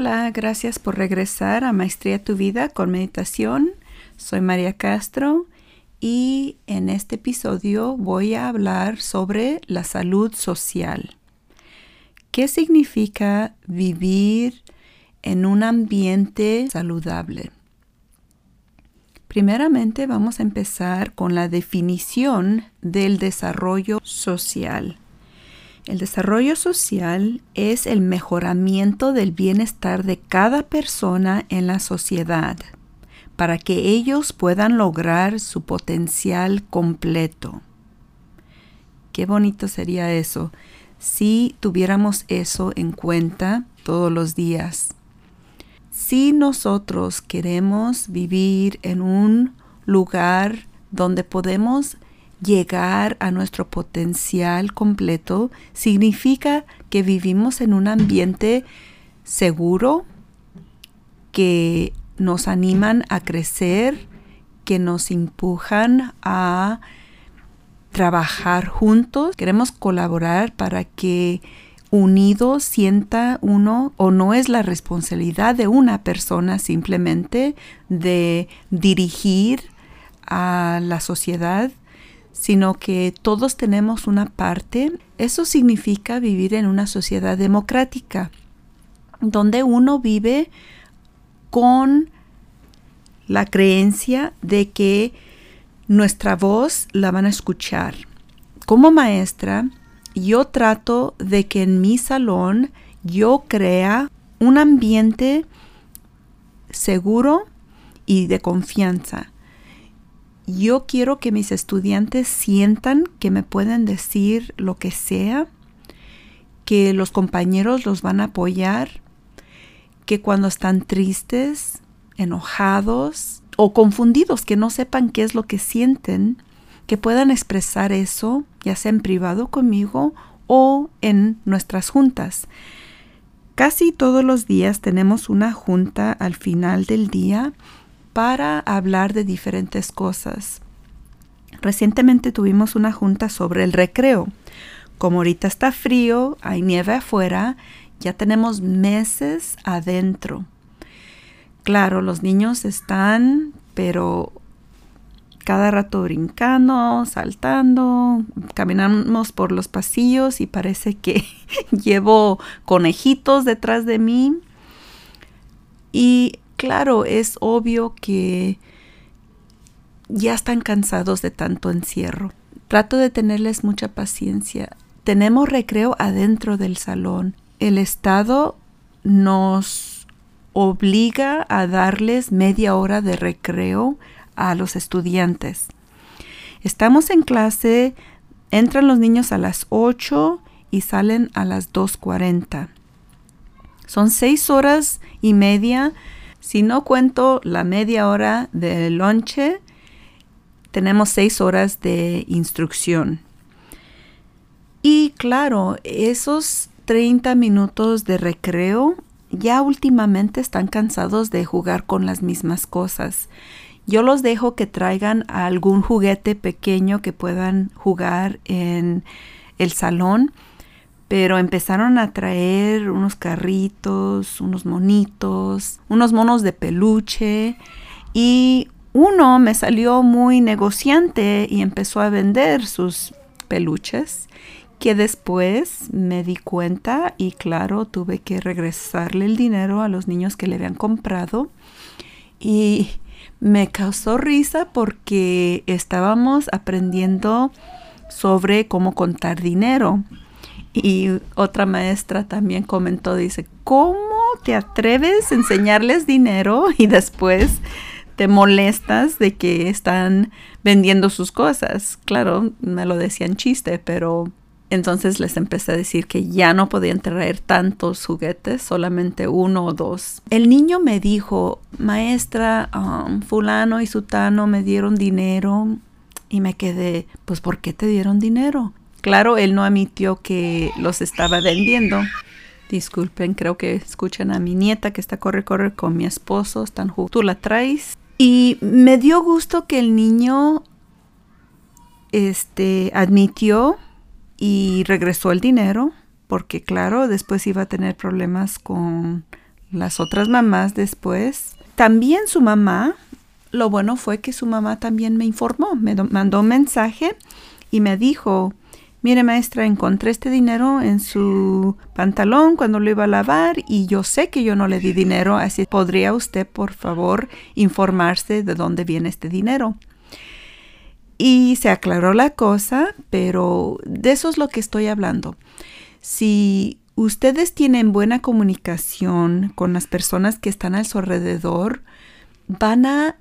Hola, gracias por regresar a Maestría Tu Vida con Meditación. Soy María Castro y en este episodio voy a hablar sobre la salud social. ¿Qué significa vivir en un ambiente saludable? Primeramente vamos a empezar con la definición del desarrollo social. El desarrollo social es el mejoramiento del bienestar de cada persona en la sociedad para que ellos puedan lograr su potencial completo. Qué bonito sería eso si tuviéramos eso en cuenta todos los días. Si nosotros queremos vivir en un lugar donde podemos llegar a nuestro potencial completo significa que vivimos en un ambiente seguro, que nos animan a crecer, que nos empujan a trabajar juntos. Queremos colaborar para que unidos sienta uno o no es la responsabilidad de una persona simplemente de dirigir a la sociedad sino que todos tenemos una parte. Eso significa vivir en una sociedad democrática, donde uno vive con la creencia de que nuestra voz la van a escuchar. Como maestra, yo trato de que en mi salón yo crea un ambiente seguro y de confianza yo quiero que mis estudiantes sientan que me pueden decir lo que sea, que los compañeros los van a apoyar, que cuando están tristes, enojados o confundidos, que no sepan qué es lo que sienten, que puedan expresar eso, ya sea en privado conmigo o en nuestras juntas. Casi todos los días tenemos una junta al final del día para hablar de diferentes cosas. Recientemente tuvimos una junta sobre el recreo. Como ahorita está frío, hay nieve afuera, ya tenemos meses adentro. Claro, los niños están, pero cada rato brincando, saltando, caminamos por los pasillos y parece que llevo conejitos detrás de mí. Y claro, es obvio que ya están cansados de tanto encierro. Trato de tenerles mucha paciencia. Tenemos recreo adentro del salón. El Estado nos obliga a darles media hora de recreo a los estudiantes. Estamos en clase, entran los niños a las 8 y salen a las 2.40. Son seis horas y media si no cuento la media hora de lonche, tenemos seis horas de instrucción. Y claro, esos 30 minutos de recreo ya últimamente están cansados de jugar con las mismas cosas. Yo los dejo que traigan algún juguete pequeño que puedan jugar en el salón pero empezaron a traer unos carritos, unos monitos, unos monos de peluche y uno me salió muy negociante y empezó a vender sus peluches que después me di cuenta y claro tuve que regresarle el dinero a los niños que le habían comprado. Y me causó risa porque estábamos aprendiendo sobre cómo contar dinero y otra maestra también comentó, dice, ¿cómo te atreves a enseñarles dinero y después te molestas de que están vendiendo sus cosas? Claro, me lo decían chiste, pero entonces les empecé a decir que ya no podían traer tantos juguetes, solamente uno o dos. El niño me dijo, maestra, um, fulano y sutano me dieron dinero y me quedé, pues ¿por qué te dieron dinero? Claro, él no admitió que los estaba vendiendo. Disculpen, creo que escuchan a mi nieta que está corre, corre con mi esposo, están Tú la traes. Y me dio gusto que el niño este, admitió y regresó el dinero, porque claro, después iba a tener problemas con las otras mamás después. También su mamá, lo bueno fue que su mamá también me informó, me mandó un mensaje y me dijo, mire maestra, encontré este dinero en su pantalón cuando lo iba a lavar y yo sé que yo no le di dinero, así podría usted por favor informarse de dónde viene este dinero. Y se aclaró la cosa, pero de eso es lo que estoy hablando. Si ustedes tienen buena comunicación con las personas que están a su alrededor, van a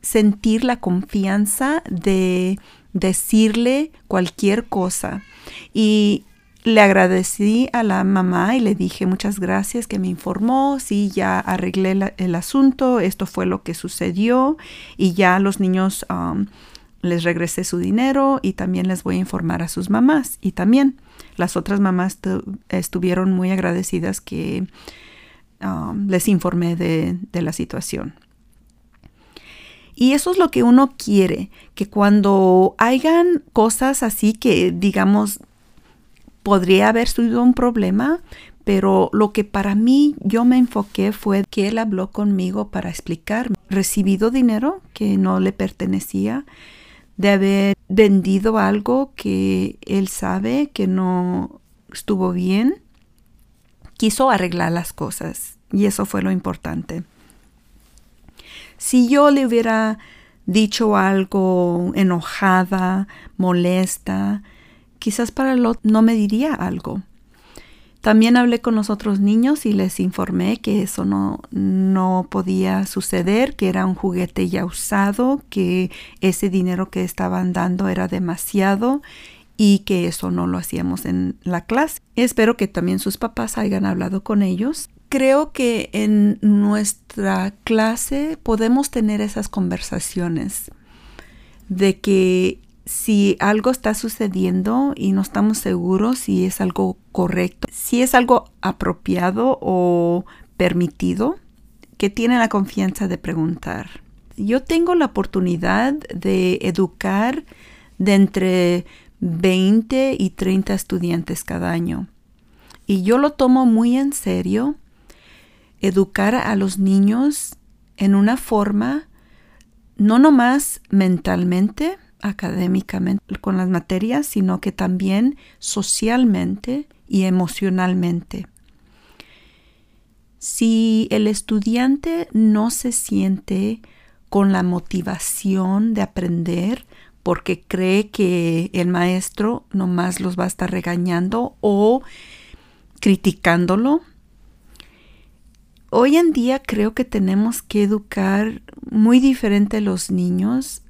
sentir la confianza de decirle cualquier cosa. Y le agradecí a la mamá y le dije muchas gracias que me informó, sí, ya arreglé el asunto, esto fue lo que sucedió y ya los niños um, les regresé su dinero y también les voy a informar a sus mamás. Y también las otras mamás estuvieron muy agradecidas que um, les informé de, de la situación. Y eso es lo que uno quiere, que cuando hayan cosas así que digamos podría haber sido un problema, pero lo que para mí yo me enfoqué fue que él habló conmigo para explicarme. Recibido dinero que no le pertenecía, de haber vendido algo que él sabe que no estuvo bien, quiso arreglar las cosas y eso fue lo importante. Si yo le hubiera dicho algo enojada, molesta, quizás para el otro no me diría algo. También hablé con los otros niños y les informé que eso no, no podía suceder, que era un juguete ya usado, que ese dinero que estaban dando era demasiado y que eso no lo hacíamos en la clase. Espero que también sus papás hayan hablado con ellos creo que en nuestra clase podemos tener esas conversaciones de que si algo está sucediendo y no estamos seguros si es algo correcto, si es algo apropiado o permitido, que tienen la confianza de preguntar. Yo tengo la oportunidad de educar de entre 20 y 30 estudiantes cada año. Y yo lo tomo muy en serio educar a los niños en una forma no nomás mentalmente, académicamente con las materias, sino que también socialmente y emocionalmente. Si el estudiante no se siente con la motivación de aprender porque cree que el maestro nomás los va a estar regañando o criticándolo, hoy en día creo que tenemos que educar muy diferente a los niños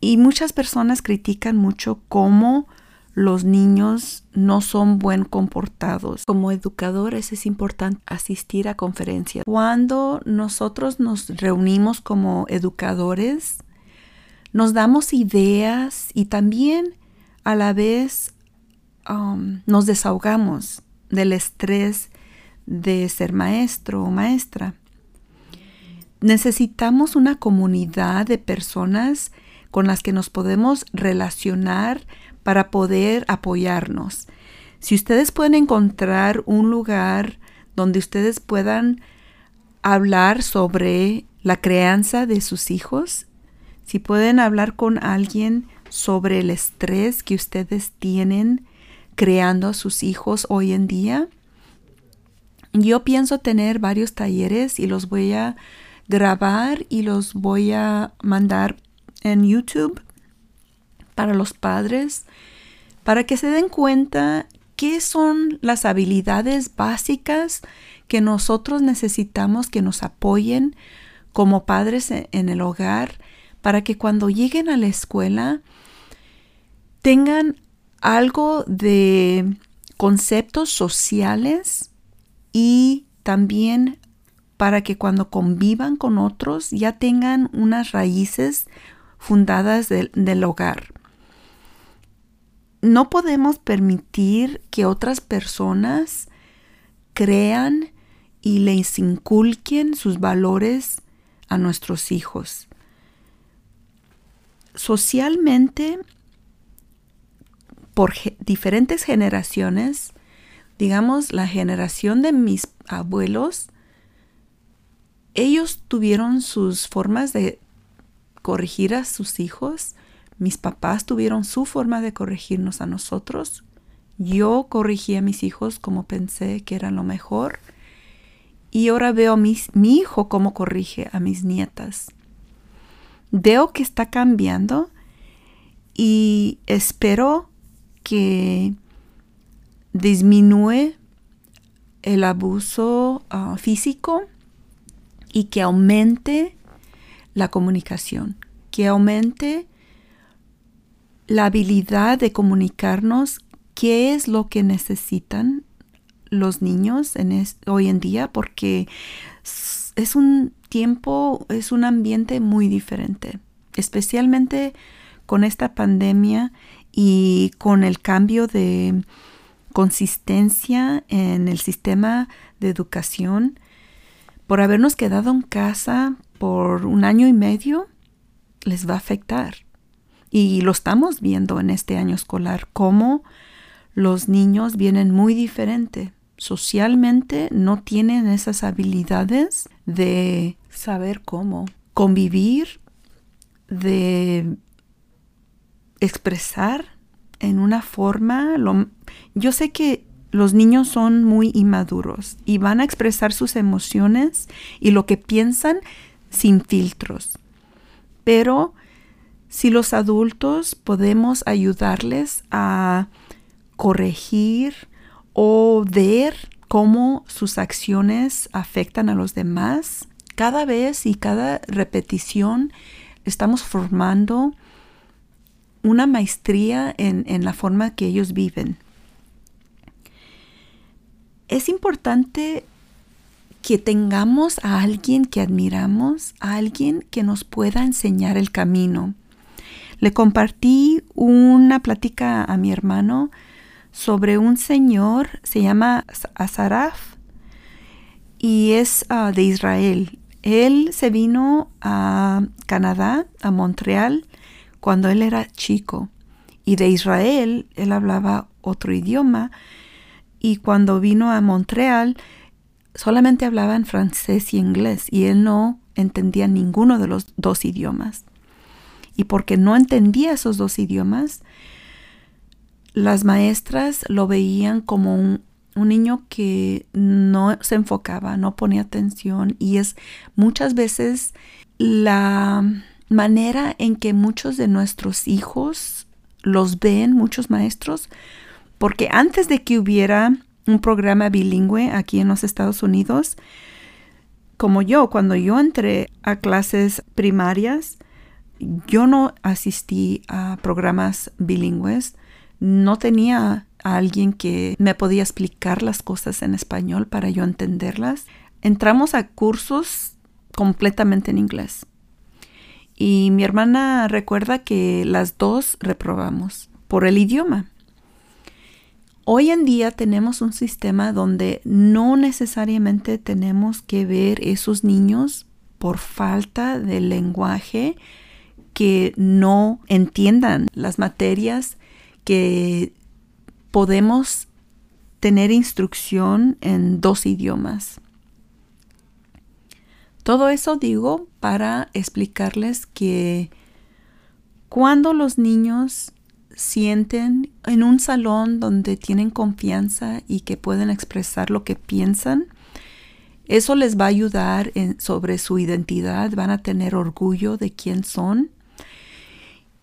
y muchas personas critican mucho cómo los niños no son buen comportados. Como educadores es importante asistir a conferencias. Cuando nosotros nos reunimos como educadores, nos damos ideas y también a la vez um, nos desahogamos del estrés de ser maestro o maestra. Necesitamos una comunidad de personas con las que nos podemos relacionar para poder apoyarnos. Si ustedes pueden encontrar un lugar donde ustedes puedan hablar sobre la crianza de sus hijos, si pueden hablar con alguien sobre el estrés que ustedes tienen creando a sus hijos hoy en día, yo pienso tener varios talleres y los voy a grabar y los voy a mandar en YouTube para los padres para que se den cuenta qué son las habilidades básicas que nosotros necesitamos que nos apoyen como padres e-, en el hogar para que cuando lleguen a la escuela tengan algo de conceptos sociales y también para que cuando convivan con otros ya tengan unas raíces fundadas del, hogar. No podemos permitir que otras personas crean y les inculquen sus valores a nuestros hijos. Socialmente, por diferentes generaciones, digamos, la generación de mis abuelos ellos tuvieron sus formas de corregir a sus hijos. Mis papás tuvieron su forma de corregirnos a nosotros. Yo corrigí a mis hijos como pensé que era lo mejor. Y ahora veo a mi hijo cómo corrige a mis nietas. Veo que está cambiando y espero que disminuye el abuso ah, físico y que aumente la comunicación, que aumente la habilidad de comunicarnos qué es lo que necesitan los niños hoy en día, porque es un tiempo, es un ambiente muy diferente, especialmente con esta pandemia y con el cambio de consistencia en el sistema de educación por habernos quedado en casa por un año y medio, les va a afectar. Y lo estamos viendo en este año escolar, cómo los niños vienen muy diferente. Socialmente no tienen esas habilidades de saber cómo convivir, de expresar en una forma. yo sé que los niños son muy inmaduros y van a expresar sus emociones y lo que piensan sin filtros. Pero si los adultos podemos ayudarles a corregir o ver cómo sus acciones afectan a los demás, cada vez y cada repetición estamos formando una maestría en, en la forma que ellos viven es importante que tengamos a alguien que admiramos, a alguien que nos pueda enseñar el camino. Le compartí una plática a mi hermano sobre un señor, se llama Azaraf y es ah, de Israel. Él se vino a Canadá, a Montreal, cuando él era chico. Y de Israel él hablaba otro idioma, y cuando vino a Montreal solamente hablaban francés y inglés y él no entendía ninguno de los dos idiomas. Y porque no entendía esos dos idiomas, las maestras lo veían como un, un niño que no se enfocaba, no ponía atención y es muchas veces la manera en que muchos de nuestros hijos los ven, muchos maestros, porque antes de que hubiera un programa bilingüe aquí en los Estados Unidos, como yo, cuando yo entré a clases primarias, yo no asistí a programas bilingües, no tenía a alguien que me podía explicar las cosas en español para yo entenderlas. Entramos a cursos completamente en inglés. Y mi hermana recuerda que las dos reprobamos por el idioma. Hoy en día tenemos un sistema donde no necesariamente tenemos que ver esos niños por falta de lenguaje que no entiendan las materias que podemos tener instrucción en dos idiomas. Todo eso digo para explicarles que cuando los niños sienten en un salón donde tienen confianza y que pueden expresar lo que piensan, eso les va a ayudar sobre su identidad, van a tener orgullo de quién son.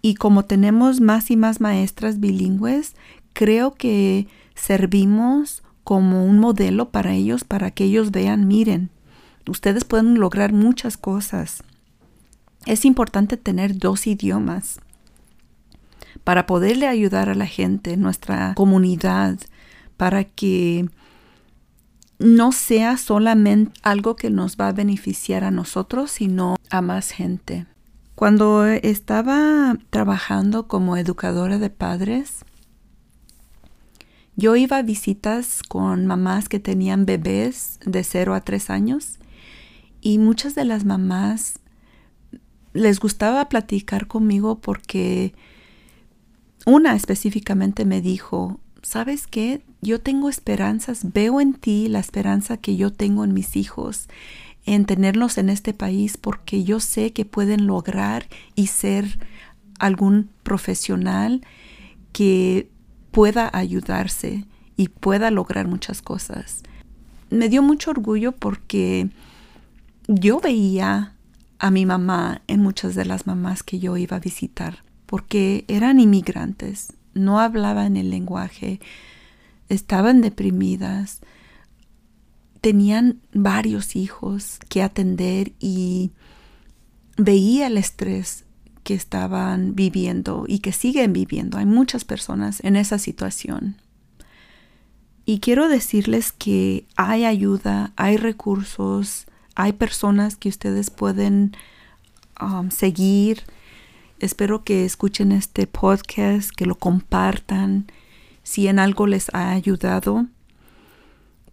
Y como tenemos más y más maestras bilingües, creo que servimos como un modelo para ellos, para que ellos vean, miren, ustedes pueden lograr muchas cosas. Es importante tener dos idiomas para poderle ayudar a la gente, nuestra comunidad, para que no sea solamente algo que nos va a beneficiar a nosotros, sino a más gente. Cuando estaba trabajando como educadora de padres, yo iba a visitas con mamás que tenían bebés de 0 a 3 años y muchas de las mamás les gustaba platicar conmigo porque una específicamente me dijo, ¿sabes qué? Yo tengo esperanzas, veo en ti la esperanza que yo tengo en mis hijos, en tenerlos en este país porque yo sé que pueden lograr y ser algún profesional que pueda ayudarse y pueda lograr muchas cosas. Me dio mucho orgullo porque yo veía a mi mamá en muchas de las mamás que yo iba a visitar, porque eran inmigrantes, no hablaban el lenguaje, estaban deprimidas, tenían varios hijos que atender y veía el estrés que estaban viviendo y que siguen viviendo. Hay muchas personas en esa situación. Y quiero decirles que hay ayuda, hay recursos, hay personas que ustedes pueden um, seguir. Espero que escuchen este podcast, que lo compartan, si en algo les ha ayudado.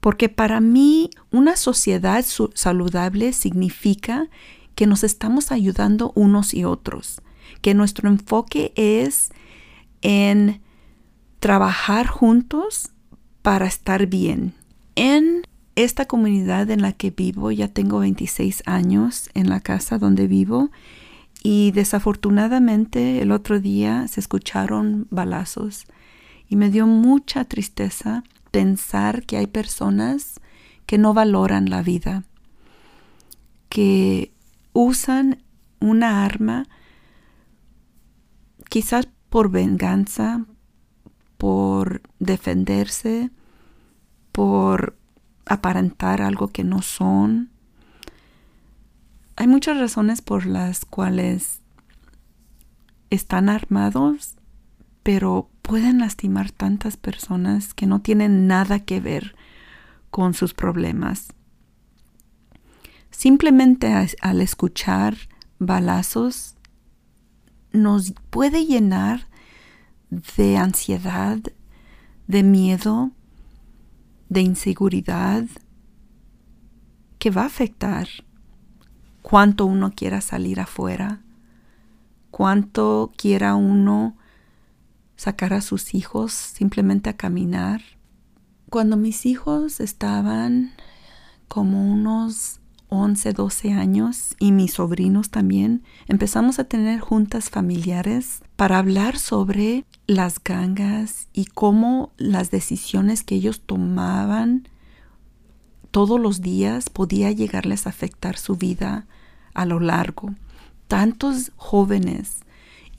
Porque para mí una sociedad saludable significa que nos estamos ayudando unos y otros, que nuestro enfoque es en trabajar juntos para estar bien. En esta comunidad en la que vivo, ya tengo 26 años en la casa donde vivo y desafortunadamente el otro día se escucharon balazos y me dio mucha tristeza pensar que hay personas que no valoran la vida, que usan una arma quizás por venganza, por defenderse, por aparentar algo que no son. Hay muchas razones por las cuales están armados, pero pueden lastimar tantas personas que no tienen nada que ver con sus problemas. Simplemente al escuchar balazos nos puede llenar de ansiedad, de miedo, de inseguridad que va a afectar cuánto uno quiera salir afuera, cuánto quiera uno sacar a sus hijos simplemente a caminar. Cuando mis hijos estaban como unos 11, 12 años y mis sobrinos también, empezamos a tener juntas familiares para hablar sobre las gangas y cómo las decisiones que ellos tomaban todos los días podía llegarles a afectar su vida a lo largo. Tantos jóvenes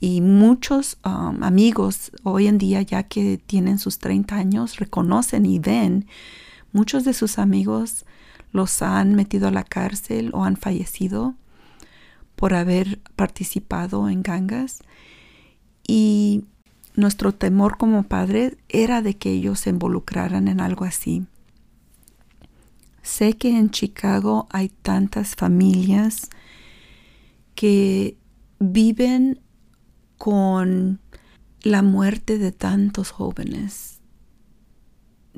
y muchos um, amigos hoy en día ya que tienen sus 30 años reconocen y ven muchos de sus amigos los han metido a la cárcel o han fallecido por haber participado en gangas. Y nuestro temor como padres era de que ellos se involucraran en algo así. Sé que en Chicago hay tantas familias que viven con la muerte de tantos jóvenes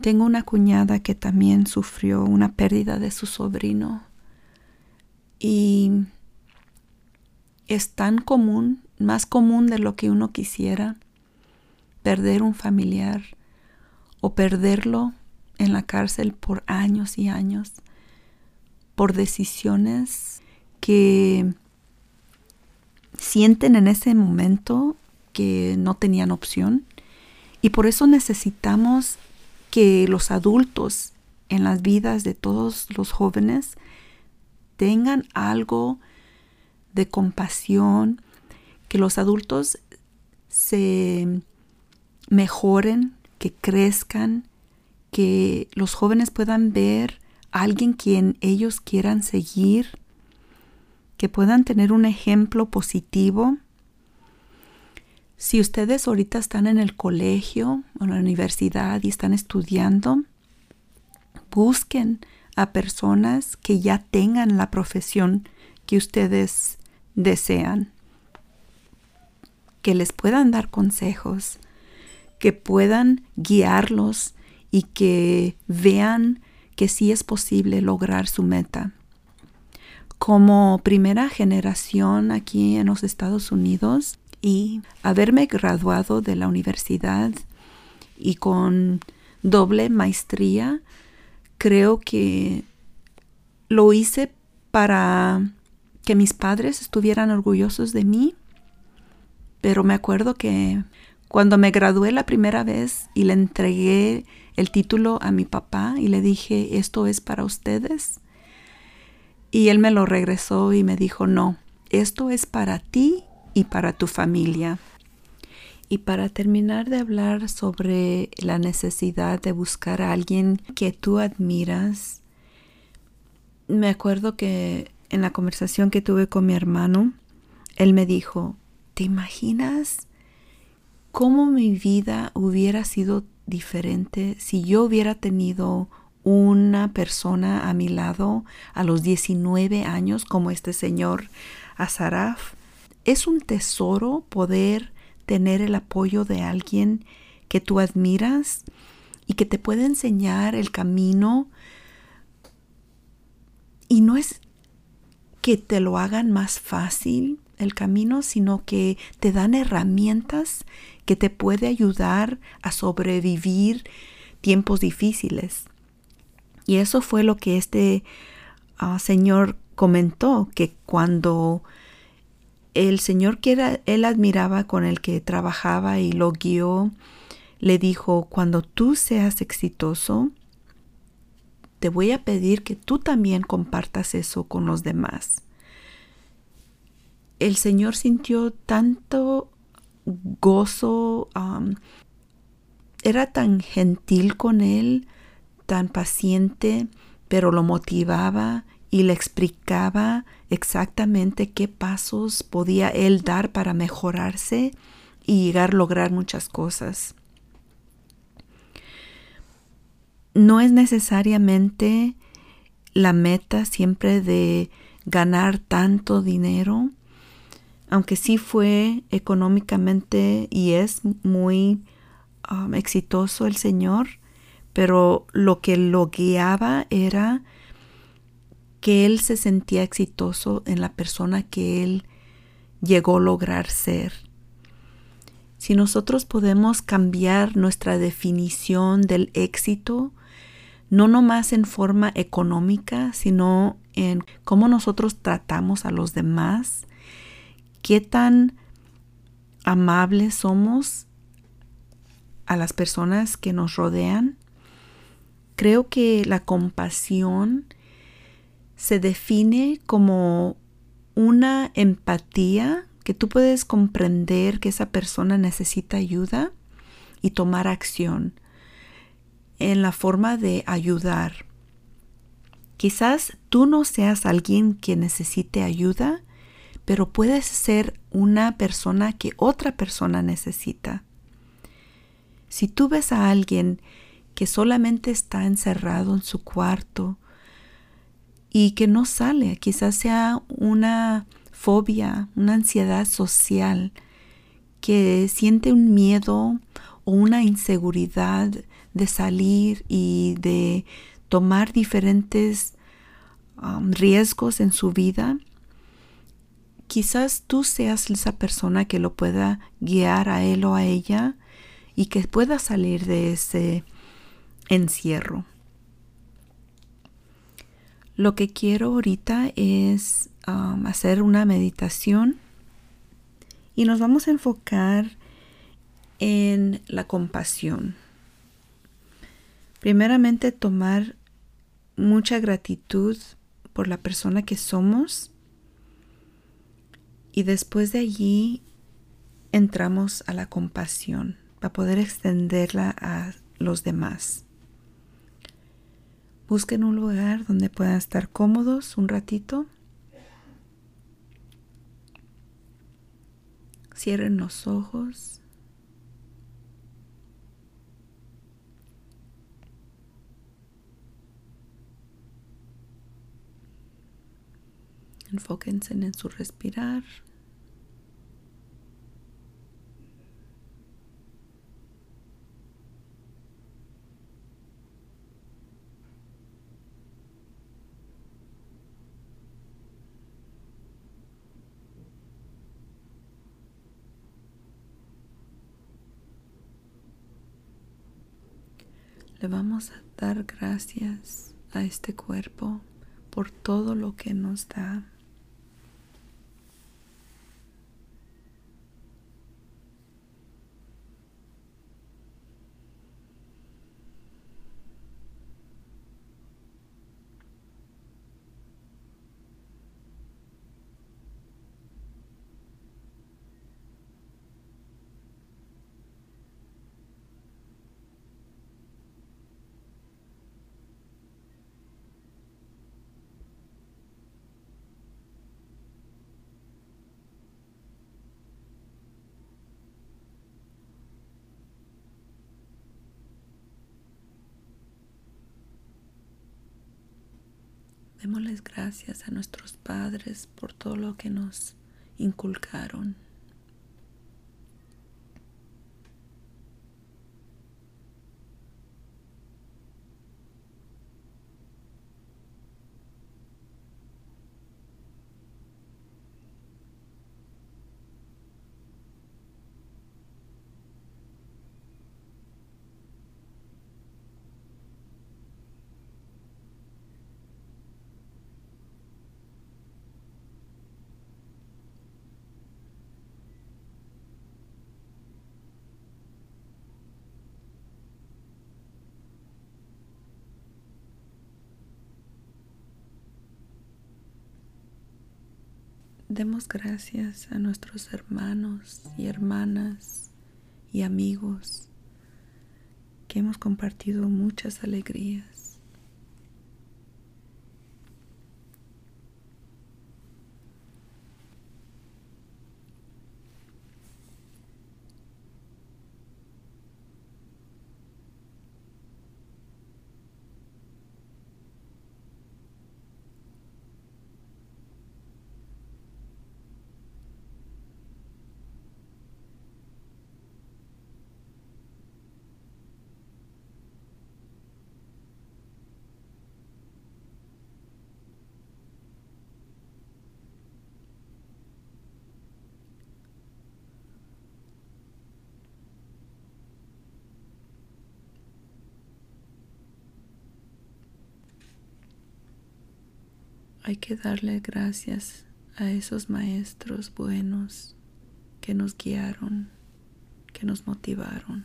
tengo una cuñada que también sufrió una pérdida de su sobrino. Y es tan común, más común de lo que uno quisiera, perder un familiar o perderlo en la cárcel por años y años, por decisiones que sienten en ese momento que no tenían opción. Y por eso necesitamos que los adultos en las vidas de todos los jóvenes tengan algo de compasión, que los adultos se mejoren, que crezcan, que los jóvenes puedan ver a alguien quien ellos quieran seguir, que puedan tener un ejemplo positivo si ustedes ahorita están en el colegio o en la universidad y están estudiando, busquen a personas que ya tengan la profesión que ustedes desean, que les puedan dar consejos, que puedan guiarlos y que vean que sí es posible lograr su meta. Como primera generación aquí en los Estados Unidos, y haberme graduado de la universidad y con doble maestría, creo que lo hice para que mis padres estuvieran orgullosos de mí, pero me acuerdo que cuando me gradué la primera vez y le entregué el título a mi papá y le dije, esto es para ustedes, y él me lo regresó y me dijo, no, esto es para ti y para tu familia. Y para terminar de hablar sobre la necesidad de buscar a alguien que tú admiras, me acuerdo que en la conversación que tuve con mi hermano, él me dijo, ¿te imaginas cómo mi vida hubiera sido diferente si yo hubiera tenido una persona a mi lado a los 19 años como este señor Azaraf? Es un tesoro poder tener el apoyo de alguien que tú admiras y que te puede enseñar el camino. Y no es que te lo hagan más fácil el camino, sino que te dan herramientas que te puede ayudar a sobrevivir tiempos difíciles. Y eso fue lo que este ah, señor comentó, que cuando el Señor que él admiraba con el que trabajaba y lo guió, le dijo, cuando tú seas exitoso, te voy a pedir que tú también compartas eso con los demás. El Señor sintió tanto gozo, era tan gentil con él, tan paciente, pero lo motivaba y le explicaba exactamente qué pasos podía él dar para mejorarse y llegar a lograr muchas cosas. No es necesariamente la meta siempre de ganar tanto dinero, aunque sí fue económicamente y es muy um, exitoso el Señor, pero lo que lo guiaba era que él se sentía exitoso en la persona que él llegó a lograr ser. Si nosotros podemos cambiar nuestra definición del éxito, no nomás en forma económica, sino en cómo nosotros tratamos a los demás, qué tan amables somos a las personas que nos rodean, creo que la compasión se define como una empatía que tú puedes comprender que esa persona necesita ayuda y tomar acción en la forma de ayudar. Quizás tú no seas alguien que necesite ayuda, pero puedes ser una persona que otra persona necesita. Si tú ves a alguien que solamente está encerrado en su cuarto, y que no sale. Quizás sea una fobia, una ansiedad social, que siente un miedo o una inseguridad de salir y de tomar diferentes um, riesgos en su vida. Quizás tú seas esa persona que lo pueda guiar a él o a ella y que pueda salir de ese encierro. Lo que quiero ahorita es um, hacer una meditación y nos vamos a enfocar en la compasión. Primeramente tomar mucha gratitud por la persona que somos y después de allí entramos a la compasión para poder extenderla a los demás. Busquen un lugar donde puedan estar cómodos un ratito. Cierren los ojos. Enfóquense en su respirar. Vamos a dar gracias a este cuerpo por todo lo que nos da. Démosles gracias a nuestros padres por todo lo que nos inculcaron. Demos gracias a nuestros hermanos y hermanas y amigos que hemos compartido muchas alegrías. Hay que darle gracias a esos maestros buenos que nos guiaron, que nos motivaron.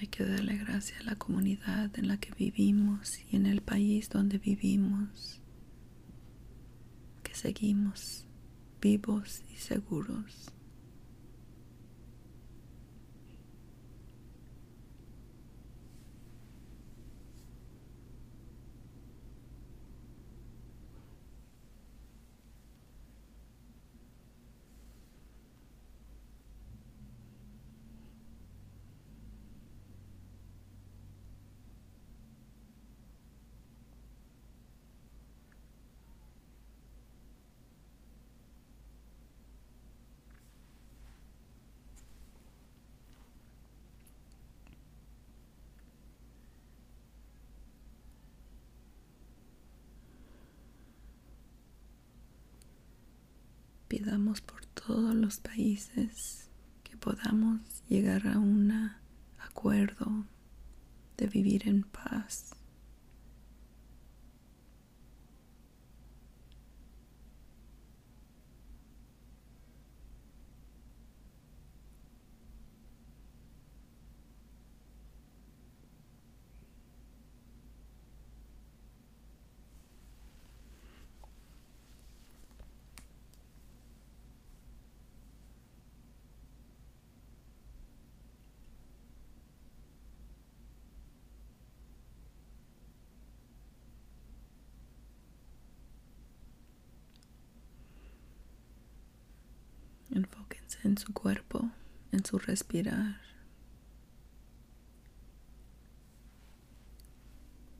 Hay que darle gracias a la comunidad en la que vivimos y en el país donde vivimos, que seguimos vivos y seguros. Pidamos por todos los países que podamos llegar a un acuerdo de vivir en paz. En su cuerpo, en su respirar.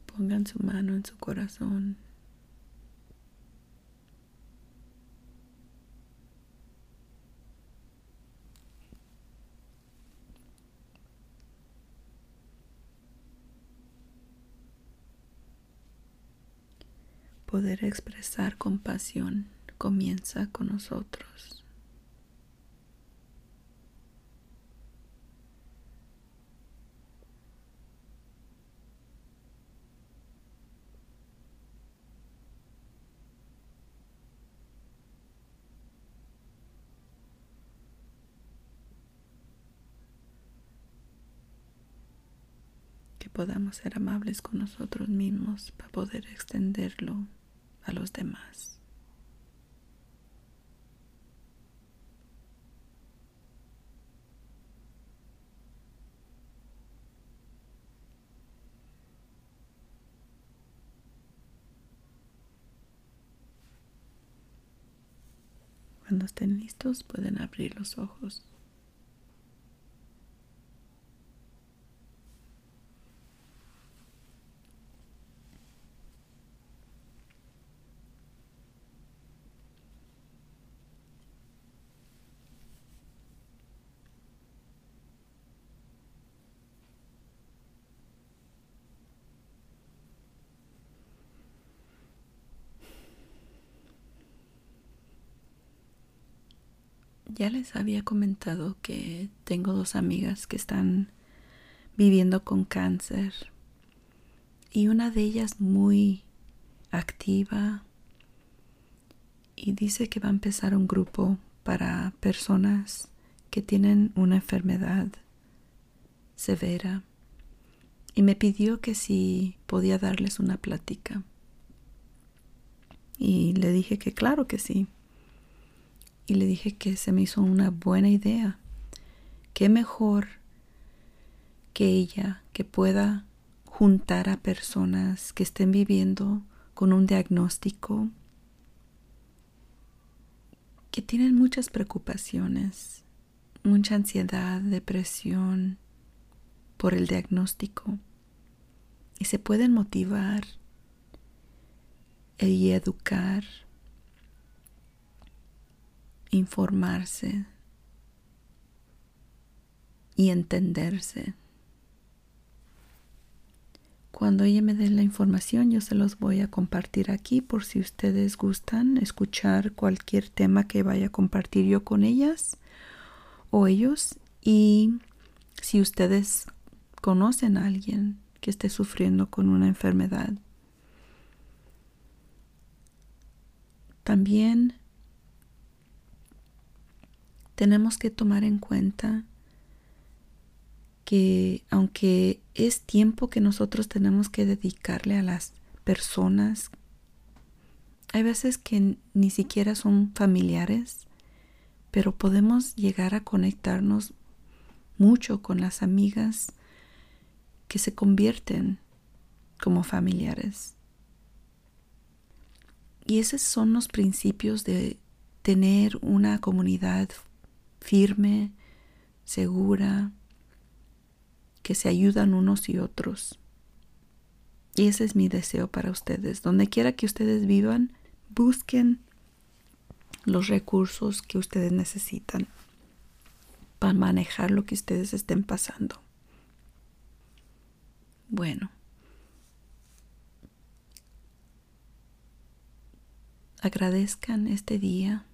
Pongan su mano en su corazón. Poder expresar compasión comienza con nosotros. que podamos ser amables con nosotros mismos para poder extenderlo a los demás. Cuando estén listos pueden abrir los ojos. Ya les había comentado que tengo dos amigas que están viviendo con cáncer y una de ellas muy activa y dice que va a empezar un grupo para personas que tienen una enfermedad severa y me pidió que si podía darles una plática. Y le dije que claro que sí y le dije que se me hizo una buena idea. Qué mejor que ella que pueda juntar a personas que estén viviendo con un diagnóstico, que tienen muchas preocupaciones, mucha ansiedad, depresión por el diagnóstico y se pueden motivar y educar informarse y entenderse. Cuando ella me dé la información, yo se los voy a compartir aquí por si ustedes gustan escuchar cualquier tema que vaya a compartir yo con ellas o ellos. Y si ustedes conocen a alguien que esté sufriendo con una enfermedad, también tenemos que tomar en cuenta que aunque es tiempo que nosotros tenemos que dedicarle a las personas, hay veces que ni siquiera son familiares, pero podemos llegar a conectarnos mucho con las amigas que se convierten como familiares. Y esos son los principios de tener una comunidad firme, segura, que se ayudan unos y otros. Y ese es mi deseo para ustedes. Donde quiera que ustedes vivan, busquen los recursos que ustedes necesitan para manejar lo que ustedes estén pasando. Bueno. Agradezcan este día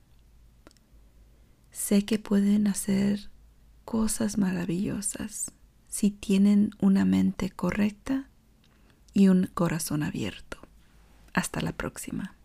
Sé que pueden hacer cosas maravillosas si tienen una mente correcta y un corazón abierto. Hasta la próxima.